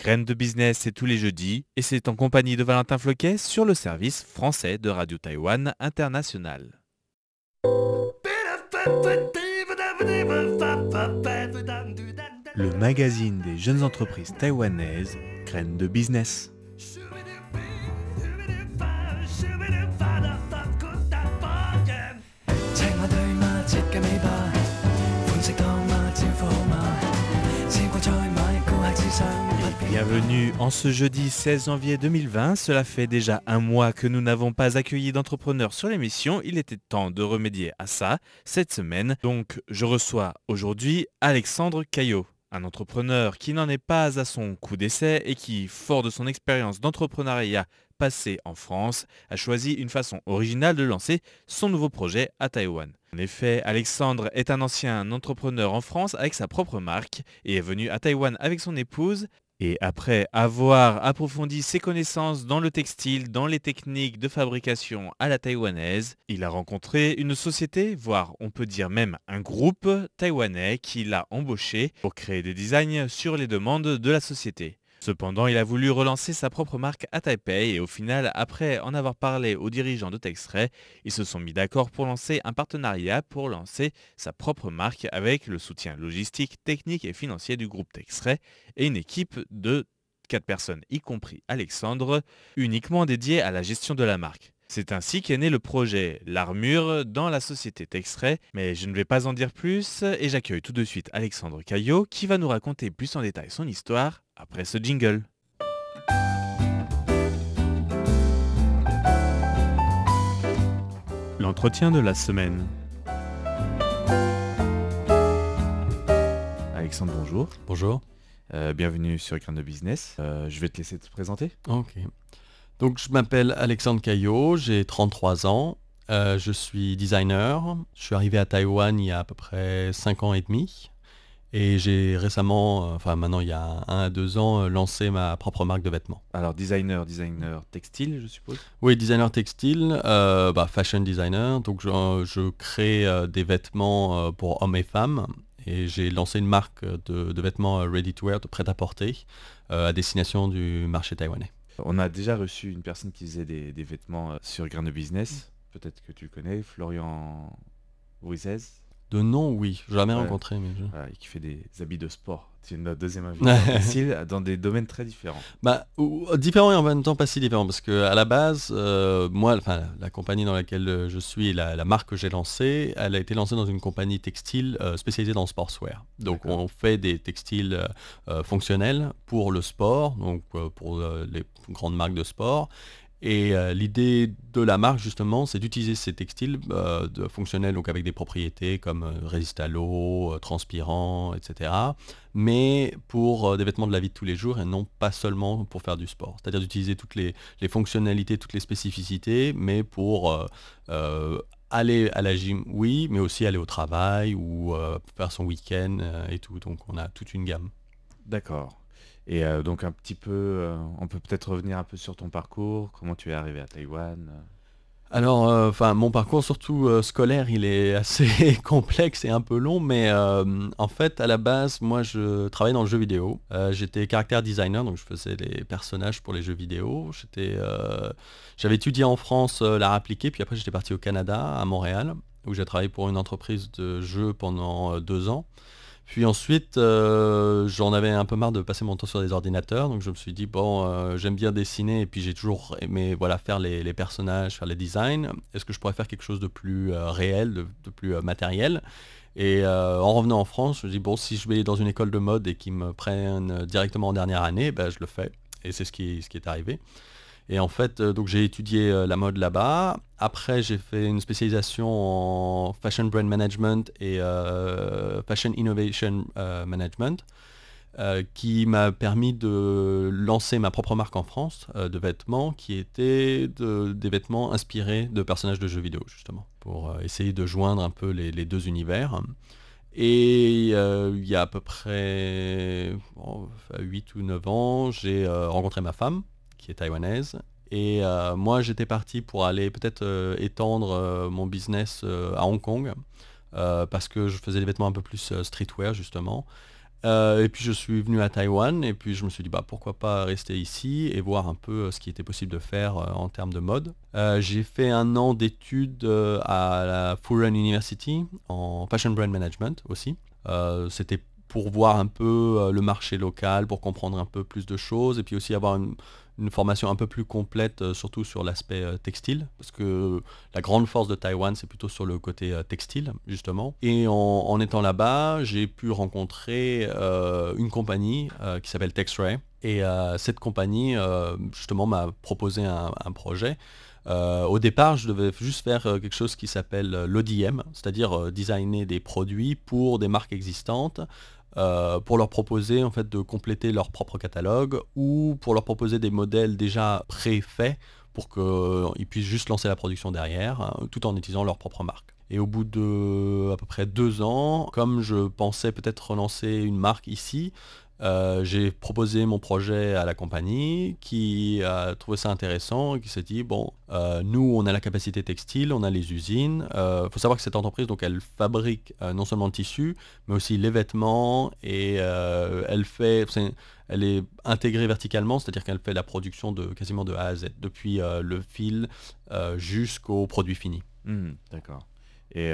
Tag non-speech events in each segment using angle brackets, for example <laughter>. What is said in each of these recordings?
Graines de business, c'est tous les jeudis et c'est en compagnie de Valentin Floquet sur le service français de Radio Taïwan International. Le magazine des jeunes entreprises taïwanaises, Graines de business. Bienvenue en ce jeudi 16 janvier 2020. Cela fait déjà un mois que nous n'avons pas accueilli d'entrepreneurs sur l'émission. Il était temps de remédier à ça cette semaine. Donc je reçois aujourd'hui Alexandre Caillot, un entrepreneur qui n'en est pas à son coup d'essai et qui, fort de son expérience d'entrepreneuriat passé en France, a choisi une façon originale de lancer son nouveau projet à Taïwan. En effet, Alexandre est un ancien entrepreneur en France avec sa propre marque et est venu à Taïwan avec son épouse. Et après avoir approfondi ses connaissances dans le textile, dans les techniques de fabrication à la taïwanaise, il a rencontré une société, voire on peut dire même un groupe taïwanais qui l'a embauché pour créer des designs sur les demandes de la société. Cependant, il a voulu relancer sa propre marque à Taipei et au final, après en avoir parlé aux dirigeants de Textray, ils se sont mis d'accord pour lancer un partenariat pour lancer sa propre marque avec le soutien logistique, technique et financier du groupe Textray et une équipe de 4 personnes, y compris Alexandre, uniquement dédiée à la gestion de la marque. C'est ainsi qu'est né le projet L'Armure dans la société Textray, mais je ne vais pas en dire plus et j'accueille tout de suite Alexandre Caillot qui va nous raconter plus en détail son histoire après ce jingle. L'entretien de la semaine. Alexandre, bonjour. Bonjour. Euh, bienvenue sur Écran de Business. Euh, je vais te laisser te présenter. Ok. Donc je m'appelle Alexandre Caillot, j'ai 33 ans. Euh, je suis designer. Je suis arrivé à Taïwan il y a à peu près 5 ans et demi. Et j'ai récemment, euh, enfin maintenant il y a un à deux ans, euh, lancé ma propre marque de vêtements. Alors designer, designer textile, je suppose? Oui, designer textile, bah, fashion designer. Donc je, je crée des vêtements pour hommes et femmes. Et j'ai lancé une marque de, de vêtements ready to wear, de prêt-à-porter, euh, à destination du marché taïwanais. On a déjà reçu une personne qui faisait des, des vêtements euh, sur Grain de Business. Peut-être que tu le connais, Florian Ruizez. De nom, oui, jamais Ouais. rencontré, mais je... Voilà, et qui fait des habits de sport. C'est notre deuxième invité <laughs> dans des domaines très différents. Bah, ou- différent et en même temps pas si différent parce que à la base, euh, moi, enfin, la compagnie dans laquelle euh, je suis, la, la marque que j'ai lancée, elle a été lancée dans une compagnie textile euh, spécialisée dans le sportswear. Donc, on fait des textiles euh, fonctionnels pour le sport, donc pour les grandes marques de sport. Et euh, l'idée de la marque, justement, c'est d'utiliser ces textiles euh, fonctionnels, donc avec des propriétés comme euh, à l'eau, transpirant, etc mais pour euh, des vêtements de la vie de tous les jours et non pas seulement pour faire du sport. C'est-à-dire d'utiliser toutes les, fonctionnalités, toutes les spécificités, mais pour aller à la gym, oui, mais aussi aller au travail ou faire son week-end et tout. Donc on a toute une gamme. D'accord. Et euh, donc un petit peu, euh, on peut peut-être revenir un peu sur ton parcours, comment tu es arrivé à Taïwan. euh. Alors, enfin, mon parcours surtout scolaire, il est <laughs> assez complexe et un peu long, mais en fait, à la base, moi, je travaillais dans le jeu vidéo. J'étais caractère designer, donc je faisais les personnages pour les jeux vidéo. J'avais étudié en France l'art appliqué, puis après, j'étais parti au Canada, à Montréal, où j'ai travaillé pour une entreprise de jeux pendant deux ans. Puis ensuite, euh, j'en avais un peu marre de passer mon temps sur des ordinateurs, donc je me suis dit, bon, euh, j'aime bien dessiner, et puis j'ai toujours aimé voilà, faire les, personnages, faire les designs. Est-ce que je pourrais faire quelque chose de plus euh, réel, de, plus matériel? Et en revenant en France, je me dis, bon, si je vais dans une école de mode et qu'ils me prennent directement en dernière année, ben, je le fais. Et c'est ce qui est arrivé. Et en fait, euh, donc j'ai étudié euh, la mode là-bas. Après, j'ai fait une spécialisation en fashion brand management et euh, fashion innovation management, qui m'a permis de lancer ma propre marque en France de vêtements, qui étaient de- des vêtements inspirés de personnages de jeux vidéo, justement, pour essayer de joindre un peu les, deux univers. Et il y a à peu près 8 ou 9 ans, j'ai rencontré ma femme, taïwanaise. Et euh, moi, j'étais parti pour aller peut-être euh, étendre euh, mon business à Hong Kong, parce que je faisais des vêtements un peu plus streetwear, justement. et puis je suis venu à Taïwan et puis je me suis dit bah pourquoi pas rester ici et voir un peu ce qui était possible de faire en termes de mode. j'ai fait un an d'études à la Furen University en Fashion Brand Management aussi. C'était pour voir un peu le marché local, pour comprendre un peu plus de choses et puis aussi avoir une, une formation un peu plus complète, euh, surtout sur l'aspect euh, textile, parce que la grande force de Taïwan, c'est plutôt sur le côté euh, textile, justement. Et en, étant là-bas, j'ai pu rencontrer une compagnie qui s'appelle Texray. Et cette compagnie, justement, m'a proposé un, projet. au départ, je devais juste faire quelque chose qui s'appelle l'ODM, c'est-à-dire designer des produits pour des marques existantes euh, pour leur proposer en fait de compléter leur propre catalogue ou pour leur proposer des modèles déjà préfaits pour qu'ils puissent juste lancer la production derrière hein, tout en utilisant leur propre marque. Et au bout de à peu près deux ans, comme je pensais peut-être relancer une marque ici, euh, j'ai proposé mon projet à la compagnie qui a trouvé ça intéressant et qui s'est dit bon euh, nous on a la capacité textile, on a les usines. Il euh, faut savoir que cette entreprise donc elle fabrique non seulement le tissu mais aussi les vêtements et elle fait elle est intégrée verticalement, c'est-à-dire qu'elle fait la production de quasiment de A à Z, depuis le fil jusqu'au produit fini. Mmh, d'accord. Et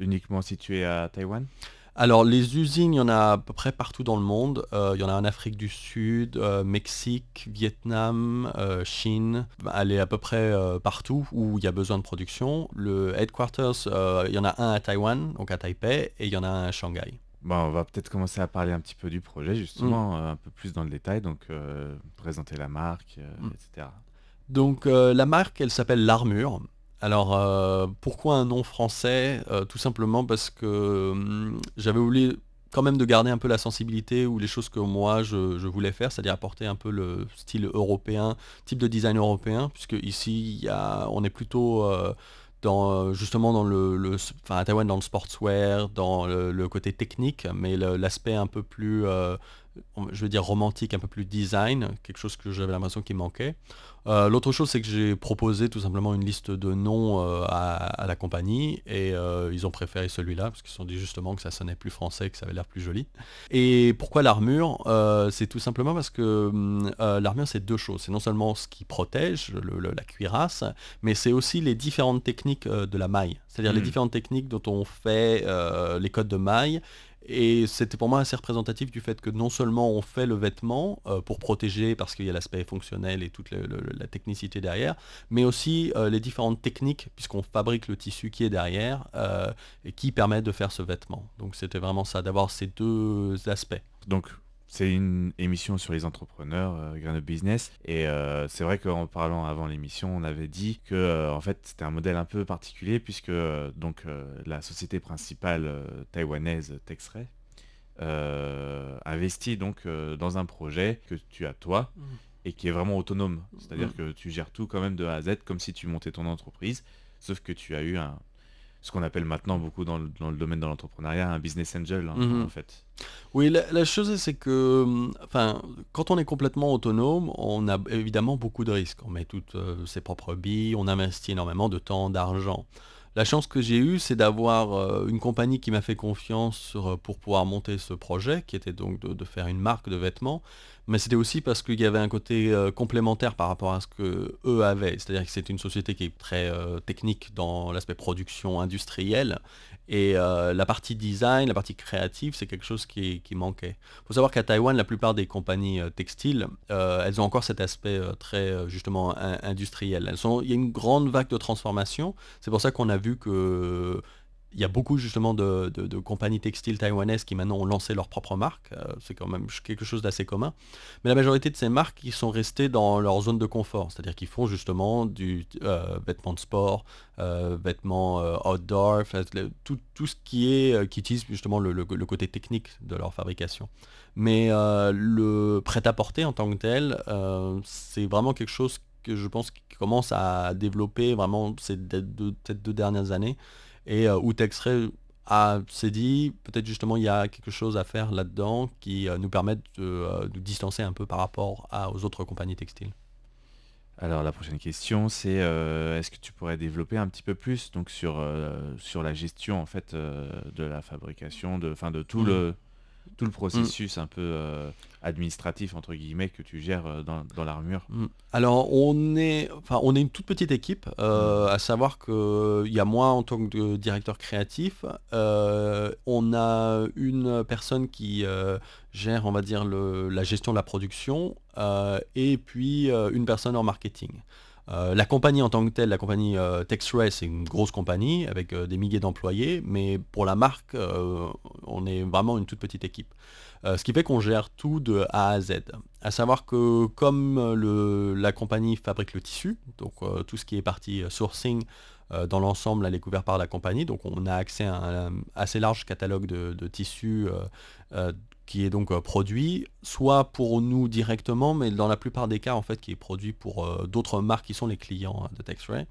uniquement situé à Taïwan? Alors les usines, il y en a à peu près partout dans le monde. Euh, il y en a en Afrique du Sud, euh, Mexique, Vietnam, euh, Chine. Elle est à peu près partout où il y a besoin de production. Le headquarters, il y en a un à Taïwan, donc à Taipei, et il y en a un à Shanghai. Bon, on va peut-être commencer à parler un petit peu du projet, justement, mm. un peu plus dans le détail, donc présenter la marque, mm. etc. Donc la marque, elle s'appelle l'Armure. Alors, euh, pourquoi un nom français? Euh, Tout simplement parce que hum, j'avais voulu quand même de garder un peu la sensibilité ou les choses que moi je, voulais faire, c'est-à-dire apporter un peu le style européen, type de design européen, puisque ici on est plutôt euh, dans, justement dans le, enfin à Taïwan dans le sportswear, dans le, côté technique, mais l'aspect un peu plus, je veux dire romantique, un peu plus design, quelque chose que j'avais l'impression qui manquait. Euh, l'autre chose, c'est que j'ai proposé tout simplement une liste de noms euh, à, la compagnie et euh, ils ont préféré celui-là parce qu'ils se sont dit justement que ça sonnait plus français, que ça avait l'air plus joli. Et pourquoi l'armure? C'est tout simplement parce que hum, l'armure, c'est deux choses. C'est non seulement ce qui protège, la cuirasse, mais c'est aussi les différentes techniques de la maille. C'est-à-dire les hmm. différentes techniques dont on fait les codes de maille et c'était pour moi assez représentatif du fait que non seulement on fait le vêtement euh, pour protéger parce qu'il y a l'aspect fonctionnel et toute la technicité derrière, mais aussi euh, les différentes techniques puisqu'on fabrique le tissu qui est derrière euh, et qui permettent de faire ce vêtement. Donc c'était vraiment ça, d'avoir ces deux aspects. C'est une émission sur les entrepreneurs, euh, Business. Et euh, c'est vrai qu'en parlant avant l'émission, on avait dit que euh, en fait c'était un modèle un peu particulier puisque euh, donc la société principale taïwanaise Texray investit donc dans un projet que tu as toi mmh. et qui est vraiment autonome. C'est-à-dire mmh. que tu gères tout quand même de A à Z comme si tu montais ton entreprise, sauf que tu as eu un, ce qu'on appelle maintenant beaucoup dans le, domaine de l'entrepreneuriat un business angel hein, mhm. en fait. Oui, la, chose c'est que, enfin, quand on est complètement autonome, on a évidemment beaucoup de risques. On met toutes euh, ses propres billes, on investit énormément de temps, d'argent. La chance que j'ai eue, c'est d'avoir euh, une compagnie qui m'a fait confiance pour pouvoir monter ce projet, qui était donc de, faire une marque de vêtements. Mais c'était aussi parce qu'il y avait un côté euh, complémentaire par rapport à ce que eux avaient. C'est-à-dire que c'est une société qui est très euh, technique dans l'aspect production industrielle. Et la partie design, la partie créative, c'est quelque chose qui, manquait. Il faut savoir qu'à Taïwan, la plupart des compagnies textiles, elles ont encore cet aspect très justement industriel. Il y a une grande vague de transformation. C'est pour ça qu'on a vu que il y a beaucoup justement de, compagnies textiles taïwanaises qui maintenant ont lancé leur propre marque. Euh, c'est quand même quelque chose d'assez commun. Mais la majorité de ces marques, ils sont restés dans leur zone de confort. C'est-à-dire qu'ils font justement du euh, vêtement de sport, euh, vêtements outdoor, tout, ce qui est qui utilise justement le, côté technique de leur fabrication. Mais le prêt-à-porter en tant que tel, c'est vraiment quelque chose que je pense qui commence à développer vraiment ces deux dernières années et euh, où Texray s'est dit peut-être justement il y a quelque chose à faire là-dedans qui euh, nous permet euh, de, distancer un peu par rapport aux autres compagnies textiles. Alors la prochaine question c'est est-ce que tu pourrais développer un petit peu plus donc sur, sur la gestion en fait de la fabrication de, fin, de tout mmh. le tout le processus un peu euh, administratif entre guillemets que tu gères euh, dans, l'armure mm. Alors on est, enfin on est une toute petite équipe, euh, à savoir qu'il y a moi en tant que directeur créatif, on a une personne qui gère on va dire la gestion de la production et puis une personne en marketing. Euh, la compagnie en tant que telle, la compagnie euh, c'est une grosse compagnie avec euh, des milliers d'employés, mais pour la marque, on est vraiment une toute petite équipe. ce qui fait qu'on gère tout de A à Z. À savoir que comme la compagnie fabrique le tissu, donc tout ce qui est partie sourcing, dans l'ensemble, elle est couvert par la compagnie, donc on a accès à un, assez large catalogue de tissus qui est donc euh, produit, soit pour nous directement, mais dans la plupart des cas, en fait, qui est produit pour euh, d'autres marques qui sont les clients hein, de TextRay.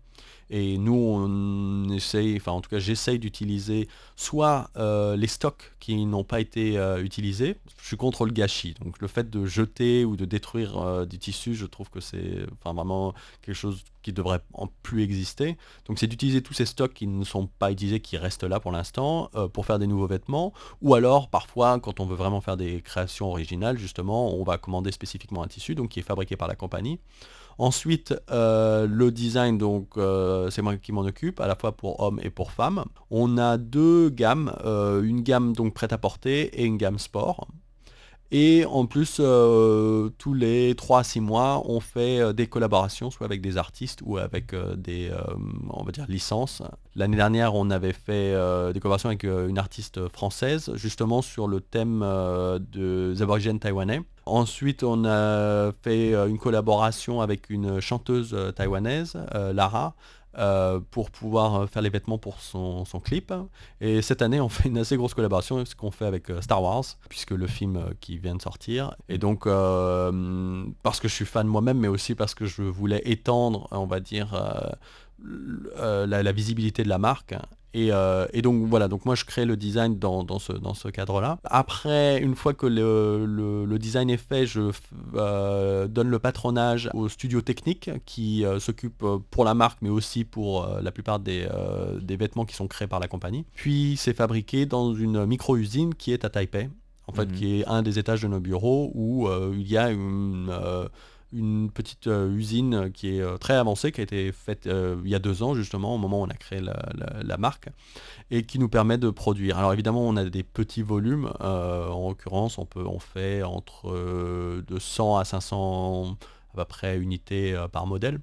Et nous, on essaye, enfin en tout cas j'essaye d'utiliser soit euh, les stocks qui n'ont pas été utilisés. Je suis contre le gâchis. Donc le fait de jeter ou de détruire du tissu, je trouve que c'est vraiment quelque chose qui devrait plus exister. Donc c'est d'utiliser tous ces stocks qui ne sont pas utilisés, qui restent là pour l'instant, pour faire des nouveaux vêtements. Ou alors parfois, quand on veut vraiment faire des créations originales, justement, on va commander spécifiquement un tissu, qui est fabriqué par la compagnie. Ensuite, euh, le design, donc euh, c'est moi qui m'en occupe, à la fois pour hommes et pour femmes. On a deux gammes, euh, une gamme donc prête à porter et une gamme sport. Et en plus, euh, tous les 3 à 6 mois, on fait euh, des collaborations, soit avec des artistes ou avec euh, des on va dire, licences. L'année dernière, on avait fait des collaborations avec une artiste française, justement sur le thème des aborigènes taïwanais. Ensuite, on a fait une collaboration avec une chanteuse taïwanaise, Lara, euh, pour pouvoir euh, faire les vêtements pour son, clip. Et cette année, on fait une assez grosse collaboration, ce qu'on fait avec euh, Star Wars, puisque le film qui vient de sortir. Et donc, parce que je suis fan moi-même, mais aussi parce que je voulais étendre, on va dire, la, visibilité de la marque euh, et, donc voilà, donc moi je crée le design dans, ce, dans ce cadre-là. Après, une fois que le, design est fait, je euh, donne le patronage au studio technique qui euh, s'occupe pour la marque mais aussi pour la plupart des, vêtements qui sont créés par la compagnie. Puis c'est fabriqué dans une micro-usine qui est à Taipei, en fait, mhm. qui est un des étages de nos bureaux où il y a une une petite euh, usine qui est euh, très avancée, qui a été faite euh, il y a deux ans justement, au moment où on a créé la, marque, et qui nous permet de produire. Alors évidemment, on a des petits volumes. en l'occurrence, on peut on fait entre de 100 à 500 à peu près unités par modèle.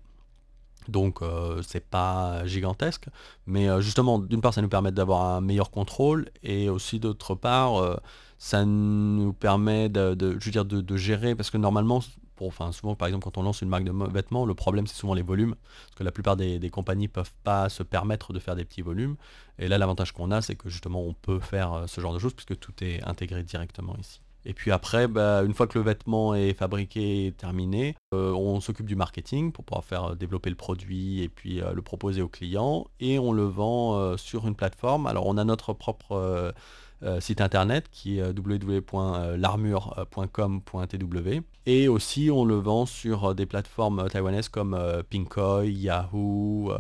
Donc c'est pas gigantesque, mais justement d'une part ça nous permet d'avoir un meilleur contrôle et aussi d'autre part ça nous permet de, je veux dire, de, gérer parce que normalement enfin souvent par exemple quand on lance une marque de vêtements, le problème c'est souvent les volumes, parce que la plupart des, des compagnies peuvent pas se permettre de faire des petits volumes. Et là l'avantage qu'on a c'est que justement on peut faire euh, ce genre de choses puisque tout est intégré directement ici. Et puis après, bah, une fois que le vêtement est fabriqué et terminé, euh, on s'occupe du marketing pour pouvoir faire euh, développer le produit et puis le proposer aux clients. Et on le vend sur une plateforme. Alors on a notre propre euh, site internet qui est www.larmure.com.tw. Et aussi, on le vend sur des plateformes taïwanaises comme euh, Pinkoi, Yahoo euh,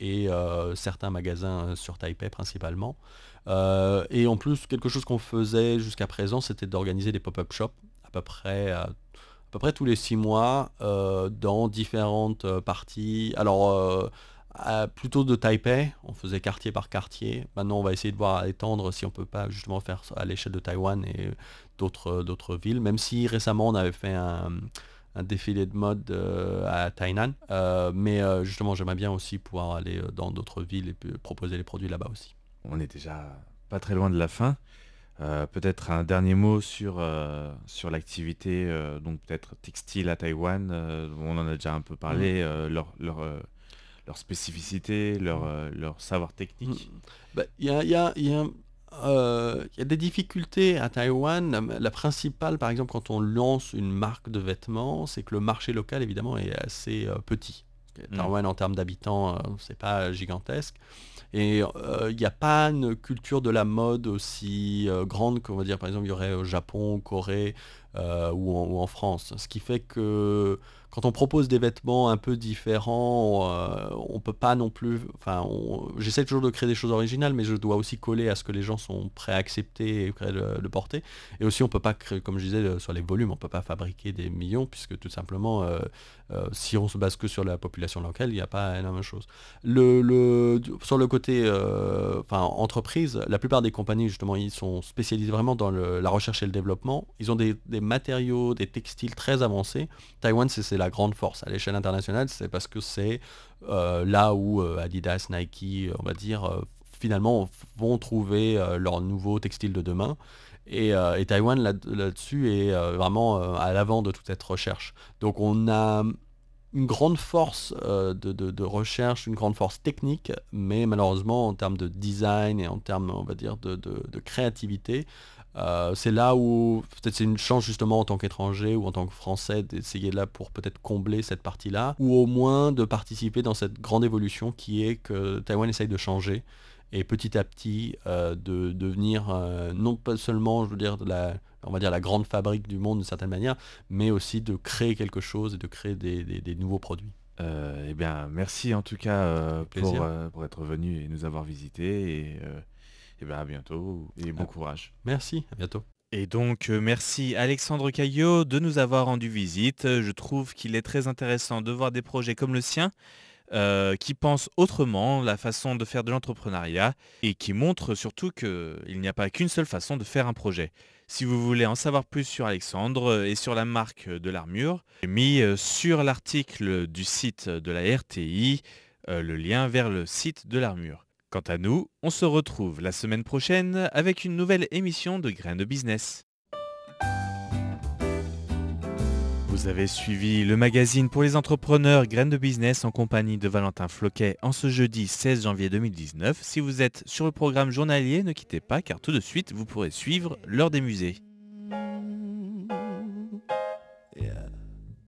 et certains magasins sur Taipei principalement. Et en plus, quelque chose qu'on faisait jusqu'à présent, c'était d'organiser des pop-up shops à peu près à peu près tous les six mois dans différentes parties. Alors plutôt de Taipei, on faisait quartier par quartier. Maintenant, on va essayer de voir étendre si on peut pas justement faire à l'échelle de Taïwan et d'autres d'autres villes. Même si récemment on avait fait un, défilé de mode euh, à Tainan, euh, mais euh, justement j'aimerais bien aussi pouvoir aller dans d'autres villes et proposer les produits là-bas aussi. On est déjà pas très loin de la fin. peut-être un dernier mot sur, sur l'activité, donc peut-être textile à Taïwan. on en a déjà un peu parlé. Mm. leur, leur leur spécificité, leur, mm. euh, leur savoir technique Il y, a, des difficultés à Taïwan. La, principale, par exemple, quand on lance une marque de vêtements, c'est que le marché local, évidemment, est assez euh, petit. Mm. En termes d'habitants, euh, c'est pas gigantesque. Et il n'y a pas une culture de la mode aussi grande qu'on va dire, par exemple, il y aurait au Japon, Corée, ou en, France. Ce qui fait que quand on propose des vêtements un peu différents, euh, on peut pas non plus. Enfin, j'essaie toujours de créer des choses originales, mais je dois aussi coller à ce que les gens sont prêts à accepter et prêts le, porter. Et aussi, on peut pas créer, comme je disais, sur les volumes, on peut pas fabriquer des millions, puisque tout simplement, euh, euh, si on se base que sur la population locale, il n'y a pas énormément de choses. Le, sur le côté enfin, entreprise, la plupart des compagnies, justement, ils sont spécialisés vraiment dans la recherche et le développement. Ils ont des matériaux, des textiles très avancés. Taïwan, c'est la grande force à l'échelle internationale, c'est parce que c'est euh, là où euh, Adidas, Nike, on va dire, euh, finalement vont trouver leur nouveau textile de demain. Et, Taïwan là-dessus est vraiment à l'avant de toute cette recherche. Donc on a une grande force de, recherche, une grande force technique, mais malheureusement en termes de design et en termes, on va dire, de, créativité, euh, c'est là où peut-être c'est une chance justement en tant qu'étranger ou en tant que français d'essayer là pour peut-être combler cette partie-là, ou au moins de participer dans cette grande évolution qui est que Taïwan essaye de changer et petit à petit euh, de devenir euh, non pas seulement je veux dire la, on va dire la grande fabrique du monde d'une certaine manière, mais aussi de créer quelque chose et de créer des, nouveaux produits. eh bien, merci en tout cas pour, pour, être venu et nous avoir visité et et bien à bientôt et bon ah. courage. Merci, à bientôt. Et donc, euh, merci Alexandre Caillot de nous avoir rendu visite. Je trouve qu'il est très intéressant de voir des projets comme le sien, euh, qui pensent autrement la façon de faire de l'entrepreneuriat et qui montrent surtout qu'il n'y a pas qu'une seule façon de faire un projet. Si vous voulez en savoir plus sur Alexandre et sur la marque de l'armure, j'ai mis euh, sur l'article du site de la RTI le lien vers le site de l'armure. Quant à nous, on se retrouve la semaine prochaine avec une nouvelle émission de Graines de Business. Vous avez suivi le magazine pour les entrepreneurs Graines de Business en compagnie de Valentin Floquet en ce jeudi 16 janvier 2019. Si vous êtes sur le programme journalier, ne quittez pas car tout de suite vous pourrez suivre l'heure des musées.